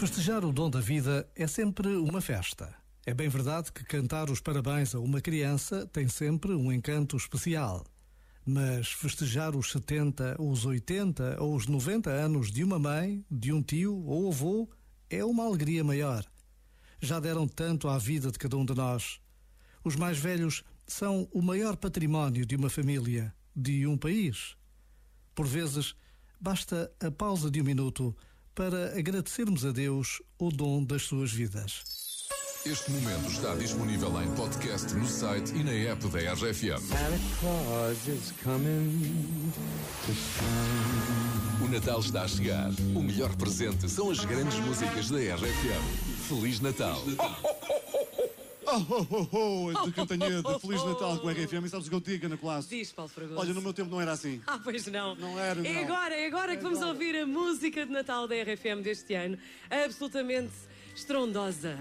Festejar o dom da vida é sempre uma festa. É bem verdade que cantar os parabéns a uma criança tem sempre um encanto especial. Mas festejar os 70, os 80 ou os 90 anos de uma mãe, de um tio ou avô é uma alegria maior. Já deram tanto à vida de cada um de nós. Os mais velhos são o maior património de uma família, de um país. Por vezes, basta a pausa de um minuto para agradecermos a Deus o dom das suas vidas. Este momento está disponível em podcast no site e na app da RFM. O Natal está a chegar. O melhor presente são as grandes músicas da RFM. Feliz Natal! Oh, oh, oh, oh, de Cantanhede, Feliz Natal com a RFM. E sabes o que eu digo na classe? Diz, Paulo Fragoso. Olha, no meu tempo não era assim. Ah, pois não. Não era, É não. agora, é agora É que vamos agora. ouvir a música de Natal da RFM deste ano. Absolutamente estrondosa.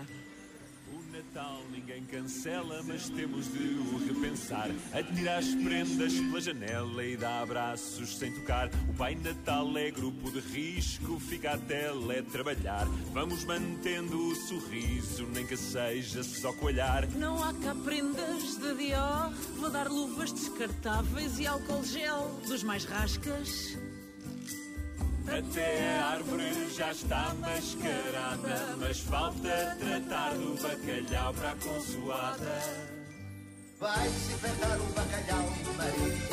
Natal ninguém cancela, mas temos de o repensar. Atira as prendas pela janela e dá abraços sem tocar. O Pai Natal é grupo de risco, fica a teletrabalhar. Vamos mantendo o sorriso, nem que seja só com olhar. Não há cá prendas de Dior. Vou dar luvas descartáveis e álcool gel dos mais rascas. Até a árvore já está mascarada, mas falta tratar do bacalhau para a consoada. Vai desinfetar o bacalhau, Maria.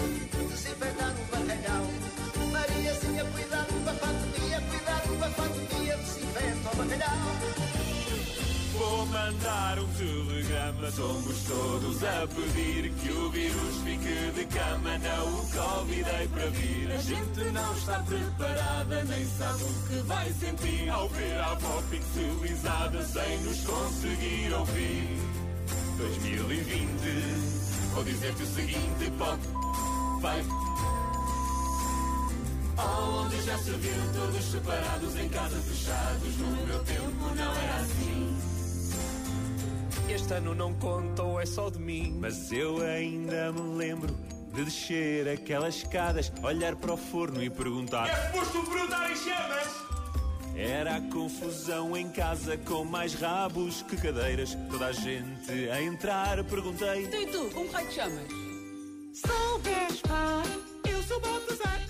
Mandar um telegrama, somos todos a pedir que o vírus fique de cama, não o convidei para vir. A gente não está preparada, nem sabe o que vai sentir ao ver a avó pixelizada sem nos conseguir ouvir. 2020, vou dizer-te o seguinte, pop, vai. Onde já se viu todos separados em casa fechados, no meu tempo não assim. Este ano não conta ou é só de mim. Mas eu ainda me lembro de descer aquelas escadas, olhar para o forno e perguntar: É posto brotar em chamas? Era a confusão em casa com mais rabos que cadeiras. Toda a gente a entrar, perguntei: Tu e tu, como raio te chamas? Sou Gaspar, eu sou Baltazar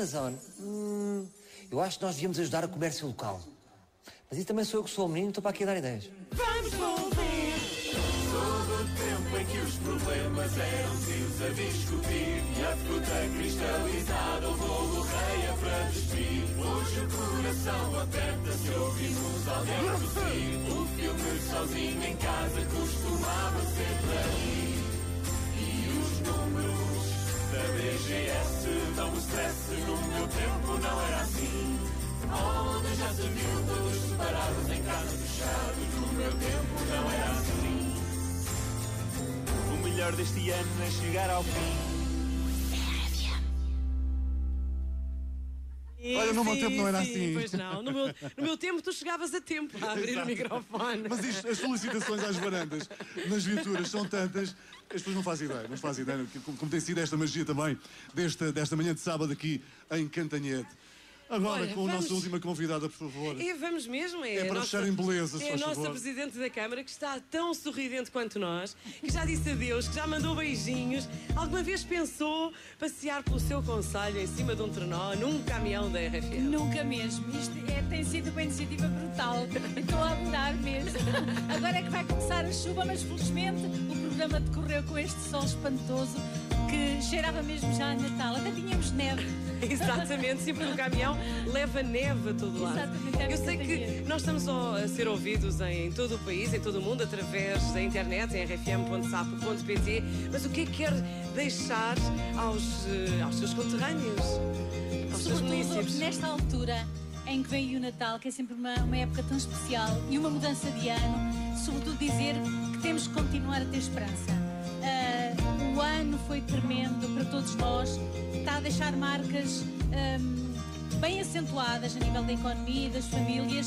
Amazon. Hum, eu acho que nós devíamos ajudar o comércio local. Mas isso também sou eu que sou o menino, estou para aqui a dar ideias. Vamos envolver. Sou do tempo em que os problemas eram tios a discutir E a fruta cristalizada, o bolo reia para despir Hoje o coração aperta se ouvimos alguém tossir O filme sozinho em casa costumava BGS dão-me stress No meu tempo não era assim Onde já se viu todos separados em casa fechados No meu tempo não era assim o melhor deste ano é chegar ao fim. Olha, no meu Sim, tempo não era sim, assim. Pois não. No meu, no meu tempo tu chegavas a tempo a abrir o microfone. Mas isto, as solicitações às varandas nas viaturas são tantas as pessoas não fazem ideia. Não fazem ideia como, como tem sido esta magia também desta, desta manhã de sábado aqui em Cantanhede. Agora Olha, com a vamos- nossa última convidada, por favor. E vamos mesmo, é, É a para nossa, fechar em beleza, se É a nossa favor. Presidente da Câmara que está tão sorridente quanto nós, que já disse adeus, que já mandou beijinhos. Alguma vez pensou passear pelo seu conselho em cima de um trenó, num caminhão da RFM? Nunca mesmo. Isto é- tem sido uma iniciativa brutal. Estou a adorar mesmo. Agora é que vai começar a chuva, mas felizmente o programa decorreu com este sol espantoso que cheirava mesmo já a Natal. Até tínhamos neve. Exatamente, sempre no caminhão leva neve a todo lado. Exatamente, é Eu sei que nós estamos a ser ouvidos em todo o país, em todo o mundo, através da internet, em rfm.sapo.pt, mas o que é que quer deixar aos, eh, aos seus conterrâneos, aos seus Sobretudo municípios? nesta altura em que vem o Natal, que é sempre uma, uma época tão especial e uma mudança de ano, sobretudo dizer que temos que continuar a ter esperança. Foi tremendo para todos nós, está a deixar marcas ahm, bem acentuadas a nível da economia e das famílias.